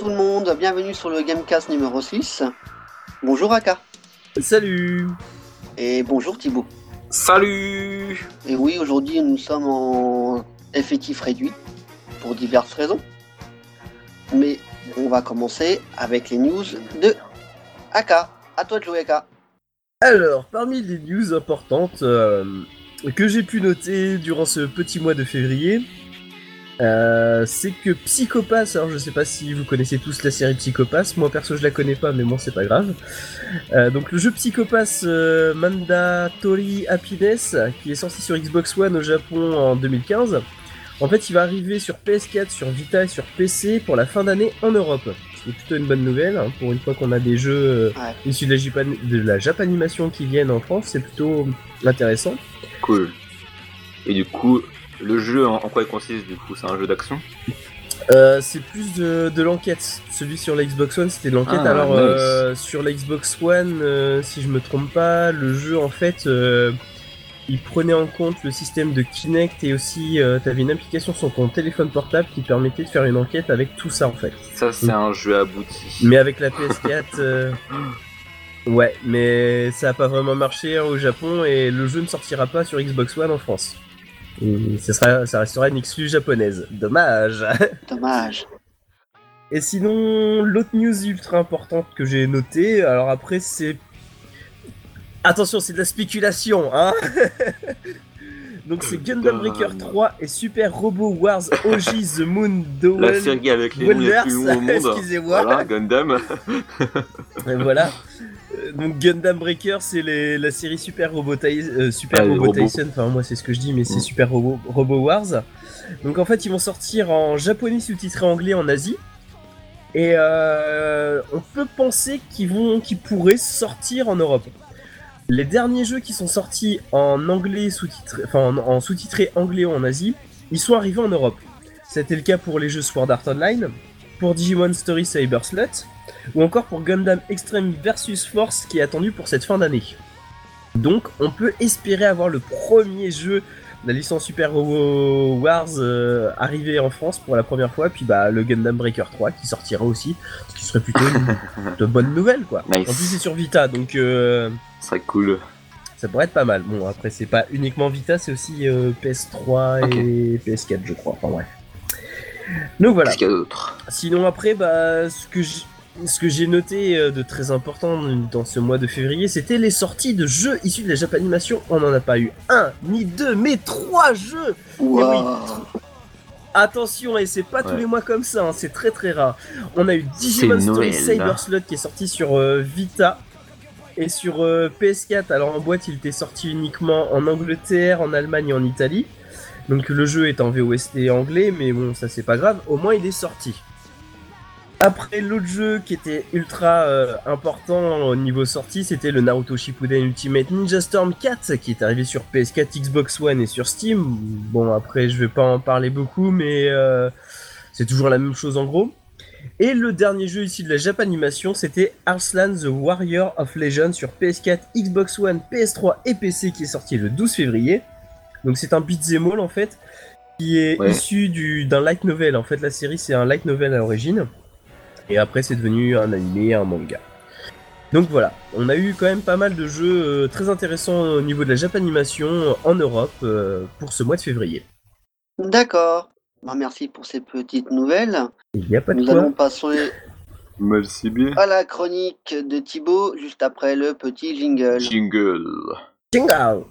Bonjour tout le monde, bienvenue sur le Gamecast numéro 6. Bonjour Aka. Salut Et bonjour Thibaut. Salut Et oui, aujourd'hui nous sommes en effectif réduit pour diverses raisons. Mais on va commencer avec les news de Aka. À toi de jouer Aka. Alors, parmi les news importantes euh, que j'ai pu noter durant ce petit mois de février, euh, c'est que Psychopass, alors je sais pas si vous connaissez tous la série Psychopass, moi perso je la connais pas, mais bon c'est pas grave. Euh, donc le jeu Psychopass euh, Mandatory Happiness, qui est sorti sur Xbox One au Japon en 2015, en fait il va arriver sur PS4, sur Vita et sur PC pour la fin d'année en Europe. Ce qui est plutôt une bonne nouvelle, hein, pour une fois qu'on a des jeux euh, Ouais. issus de la, Japan- de la Japanimation qui viennent en France, c'est plutôt intéressant. Cool. Et du coup, le jeu, en, en quoi il consiste du coup C'est un jeu d'action Euh, c'est plus de, de l'enquête. Celui sur la Xbox One, c'était de l'enquête. Ah, Alors, nice. euh, sur la Xbox One, euh, si je me trompe pas, le jeu, en fait, il prenait en compte le système de Kinect et aussi, tu avais une application sur ton téléphone portable qui permettait de faire une enquête avec tout ça, en fait. Ça, c'est un jeu abouti. Mais avec la PS4, euh, ouais, mais ça a pas vraiment marché hein, au Japon et le jeu ne sortira pas sur Xbox One en France. Et ça, sera, ça restera une exclue japonaise. Dommage. Dommage. Et sinon, l'autre news ultra importante que j'ai notée, alors après c'est... Attention, c'est de la spéculation, hein Donc c'est Gundam. Breaker 3 et Super Robo Wars OG The Moon La Duel. série avec les Wonders, plus longs au monde. excusez-moi. Voilà, Gundam. Et voilà. Euh, Donc Gundam Breaker, c'est la série Super Robo, Tai- euh, Super Ah. Tyson. Enfin moi c'est ce que je dis, mais c'est Mm. Super Robo, Robo Wars. Donc en fait ils vont sortir en japonais sous-titré anglais en Asie. Et euh, on peut penser qu'ils vont, qu'ils pourraient sortir en Europe. Les derniers jeux qui sont sortis en anglais sous-titré, enfin en, en sous-titré anglais en Asie, ils sont arrivés en Europe. C'était le cas pour les jeux Sword Art Online, pour Digimon Story Cyber Slut, ou encore pour Gundam Extreme versus Force qui est attendu pour cette fin d'année. Donc on peut espérer avoir le premier jeu de la licence Super Wars euh, arrivé en France pour la première fois, puis bah le Gundam Breaker 3 qui sortira aussi, ce qui serait plutôt une de bonne nouvelle quoi. Nice. En plus c'est sur Vita donc euh, serait cool. ça pourrait être pas mal. Bon après c'est pas uniquement Vita, c'est aussi euh, PS3 et PS4 je crois. Enfin bref. Donc voilà. Qu'est-ce qu'il y a d'autre? Sinon après, bah, ce que ce que j'ai noté euh, de très important dans ce mois de février, c'était les sorties de jeux issus de la Japanimation. On n'en a pas eu un, ni deux, mais trois jeux Waouh. Attention, et c'est pas tous les mois comme ça, hein, c'est très très rare. On a eu Digimon Story Noël, Cyber. Slot qui est sorti sur euh, Vita et sur euh, PS4. Alors en boîte, il était sorti uniquement en Angleterre, en Allemagne et en Italie. Donc le jeu est en VOST anglais, mais bon, ça c'est pas grave, au moins il est sorti. Après, l'autre jeu qui était ultra euh, important au niveau sortie, c'était le Naruto Shippuden Ultimate Ninja Storm 4 qui est arrivé sur PS4, Xbox One et sur Steam. Bon, après, je vais pas en parler beaucoup, mais euh, c'est toujours la même chose en gros. Et le dernier jeu ici de la Japanimation, c'était Arslan the Warrior of Legend sur PS4, Xbox One, PS3 et PC qui est sorti le 12 février. Donc c'est un beat'em all en fait, qui est Ouais. issu du- d'un light novel. En fait, la série c'est un light novel à l'origine. Et après, c'est devenu un animé, un manga. Donc voilà, on a eu quand même pas mal de jeux euh, très intéressants au niveau de la Japanimation en Europe euh, pour ce mois de février. D'accord. Bah, merci pour ces petites nouvelles. Il n'y a pas de Nous quoi. allons passer Merci bien. à la chronique de Thibaut juste après le petit jingle. Jingle. Jingle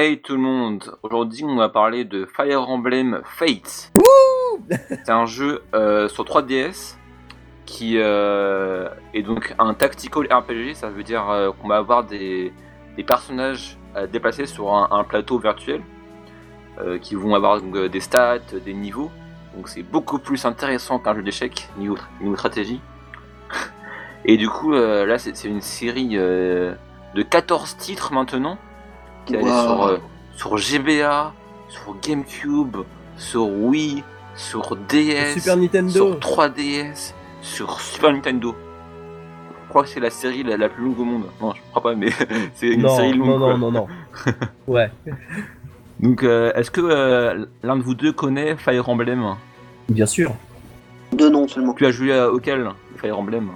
Hey tout le monde, aujourd'hui on va parler de Fire Emblem Fates. C'est un jeu euh, sur 3DS qui euh, est donc un tactical RPG, ça veut dire euh, qu'on va avoir des, des personnages à déplacer sur un, un plateau virtuel qui vont avoir donc, des stats, des niveaux. Donc c'est beaucoup plus intéressant qu'un jeu d'échecs niveau, niveau stratégie. Et du coup là c'est une série de 14 titres maintenant qui Wow. sur, euh, sur GBA, sur GameCube, sur Wii, sur DS, Super Nintendo sur 3DS, sur Super Nintendo. crois que c'est la série la, la plus longue au monde. Non, je crois pas, mais c'est une non, série longue. non, non, non, non. ouais, Donc, euh, est-ce que euh, l'un de vous deux connaît Fire Emblem? Bien sûr. Deux noms seulement. Tu as joué à auquel Fire Emblem?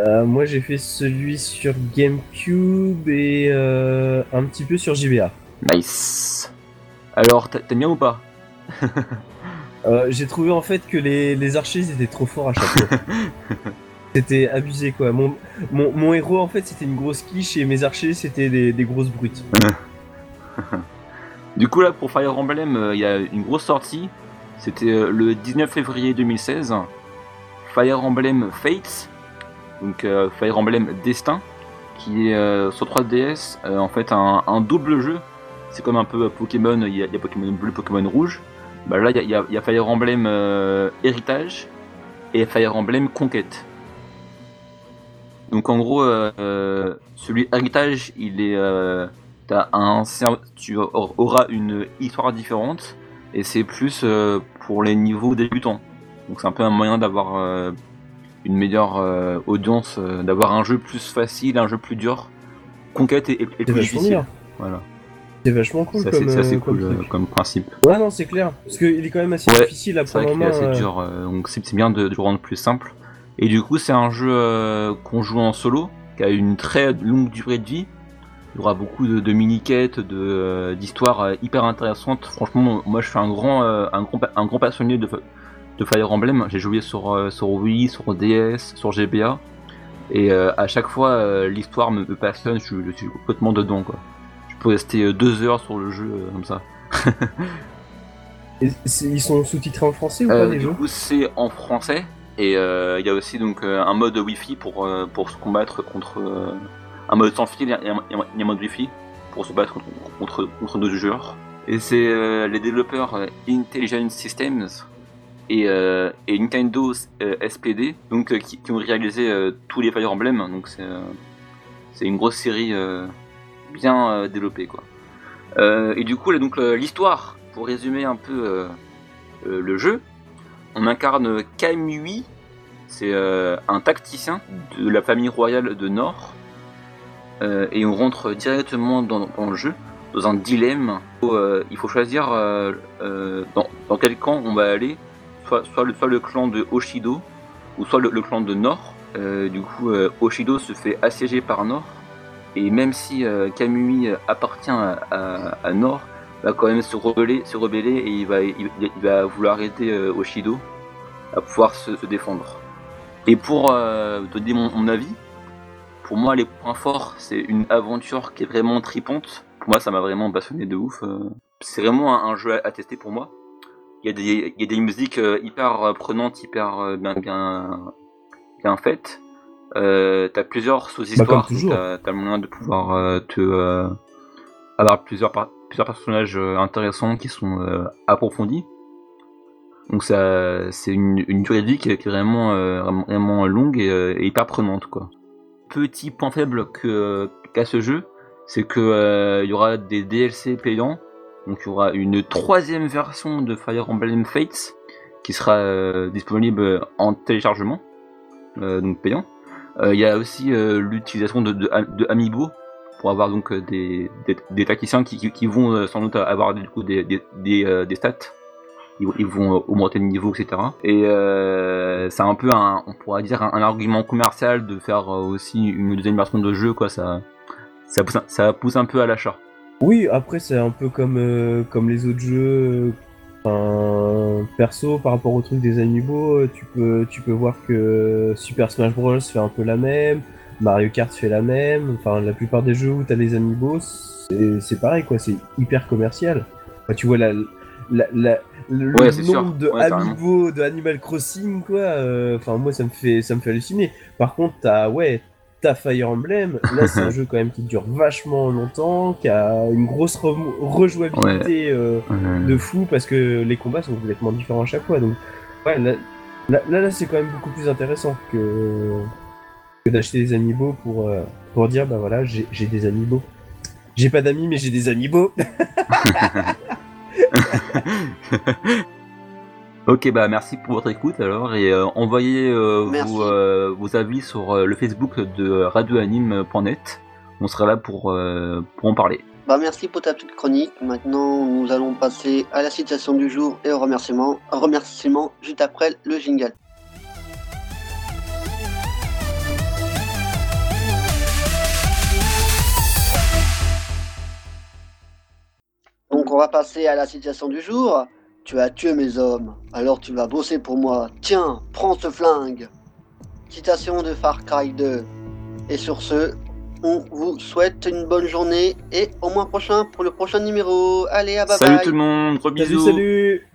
Euh, moi, j'ai fait celui sur GameCube et euh, un petit peu sur JBA. Nice. Alors, t'a- t'aimes bien ou pas? Euh, j'ai trouvé en fait que les, les archers ils étaient trop forts à chaque fois. c'était abusé quoi. Mon, mon, mon héros en fait c'était une grosse quiche et mes archers c'était des, des grosses brutes. Du coup, là, pour Fire Emblem, il y a une grosse sortie. C'était le 19 février 2016. Fire Emblem Fates, donc euh, Fire Emblem Destin, qui est euh, sur 3DS, euh, en fait un, double jeu. C'est comme un peu Pokémon, il y, a, Pokémon bleu, Pokémon rouge. Bah là, il y a, Fire Emblem Héritage et Fire Emblem Conquête. Donc en gros, celui Héritage, il est... euh, un tu aur- auras une histoire différente et c'est plus pour les niveaux débutants. Donc c'est un peu un moyen d'avoir une meilleure euh, audience, euh, d'avoir un jeu plus facile, un jeu plus dur. Conquête est, est- est C'est plus difficile. bien. Voilà. C'est vachement cool C'est comme, c'est euh, comme cool comme principe. Ouais non c'est clair. Parce qu'il est quand même assez Ouais, difficile à C'est prendre en qu'il est main. assez euh. dur, donc c'est c'est bien de, de le rendre plus simple. Et du coup, c'est un jeu qu'on joue en solo, qui a une très longue durée de vie. Il y aura beaucoup de, de mini-quêtes, de, d'histoires euh, hyper intéressantes. Franchement, moi je suis un grand, un grand, un grand passionné de, de Fire Emblem. J'ai joué sur, euh, sur Wii, sur DS, sur GBA. Et euh, à chaque fois, euh, l'histoire me, me passionne, je, suis- je suis complètement dedans. Quoi. Je peux rester deux heures sur le jeu comme ça. Et ils sont sous-titrés en français ou pas les du jeux coup, c'est en français et euh, il y a aussi donc euh, un mode Wi-Fi pour euh, pour se combattre contre un mode sans fil et un, et un- mode Wi-Fi pour se battre contre contre, contre d'autres joueurs. Et c'est les développeurs Intelligent Systems et, euh, et Nintendo euh, SPD donc euh, qui, ont réalisé euh, tous les Fire Emblem. Donc c'est euh, c'est une grosse série euh, bien euh, développée quoi. Euh, et du coup là donc euh, l'histoire pour résumer un peu euh, euh, le jeu, on incarne Kamui, c'est euh, un tacticien de la famille royale de Nord, Euh, et on rentre directement dans, le jeu, dans un dilemme. euh, il faut choisir euh, euh, dans, dans quel camp on va aller, soit, le, clan de Oshido, ou soit le, clan de Nord. Euh, du coup, euh, Oshido se fait assiéger par Nord, et même si euh, Kamui appartient à, à- à Nord, va quand même se rebeller, se rebeller et il va, il, va vouloir aider euh, Oshido à pouvoir se, défendre. Et pour donner mon, mon avis, pour moi les points forts, c'est une aventure qui est vraiment tripante. Pour moi, ça m'a vraiment passionné de ouf. C'est vraiment un, un jeu à, à tester pour moi. Il y a des, il y a des musiques euh, hyper euh, prenantes, hyper euh, bien, bien, bien faites. Euh, t'as plusieurs sous-histoires, Bah, t'as le moyen de pouvoir euh, te euh, avoir plusieurs, plusieurs personnages intéressants qui sont approfondis. Donc ça, c'est une, une durée de vie qui est, vraiment, vraiment, longue et, et hyper prenante quoi. Petit point faible que qu'a ce jeu, c'est que il y aura des DLC payants. Donc il y aura une troisième version de Fire Emblem Fates qui sera euh, disponible en téléchargement, euh, donc payant. Euh, Il y a aussi euh, l'utilisation de, Amiibo pour avoir donc euh, des, des, tacticiens qui, vont euh, sans doute avoir du coup des, euh, stats. Ils, vont- euh, augmenter le niveau, etc. Et euh, c'est un peu un, on pourrait dire un, argument commercial de faire euh, aussi une deuxième version de jeu, quoi. Ça pousse un peu à l'achat. Oui, après c'est un peu comme, euh, comme les autres jeux. Enfin, perso, par rapport au truc des amiibo, euh, tu peux, tu peux voir que Super Smash Bros fait un peu la même, Mario Kart fait la même. Enfin, la plupart des jeux où t'as les amiibo, c'est c'est pareil quoi, c'est hyper commercial. Enfin, tu vois la, la, la- le Ouais, c'est sûr. nombre de Ouais, amiibo de Animal Crossing quoi. euh, Enfin, moi ça me fait, ça me fait halluciner. Par contre, t'as ouais, t'as Fire Emblem. Là, c'est un jeu quand même qui dure vachement longtemps, qui a une grosse re- rejouabilité euh, de fou parce que les combats sont complètement différents à chaque fois. Donc, ouais, là, là, c'est quand même beaucoup plus intéressant que, que d'acheter des amiibo pour, euh, pour dire bah voilà, j'ai j'ai des amiibo. J'ai pas d'amis, mais j'ai des amiibo. Ok, bah merci pour votre écoute alors et euh, envoyez euh, vos, euh, vos avis sur le Facebook de radioanime.net. On sera là pour, pour en parler. Bah merci pour ta petite chronique. Maintenant, nous allons passer à la citation du jour et au remerciement. Remerciement juste après le jingle. Donc on va passer à la citation du jour. Tu as tué mes hommes, alors tu vas bosser pour moi. Tiens, prends ce flingue. Citation de Far Cry 2. Et sur ce, on vous souhaite une bonne journée et au mois prochain pour le prochain numéro. Allez, à bye Salut bye. tout le monde, gros Salut, bisous. salut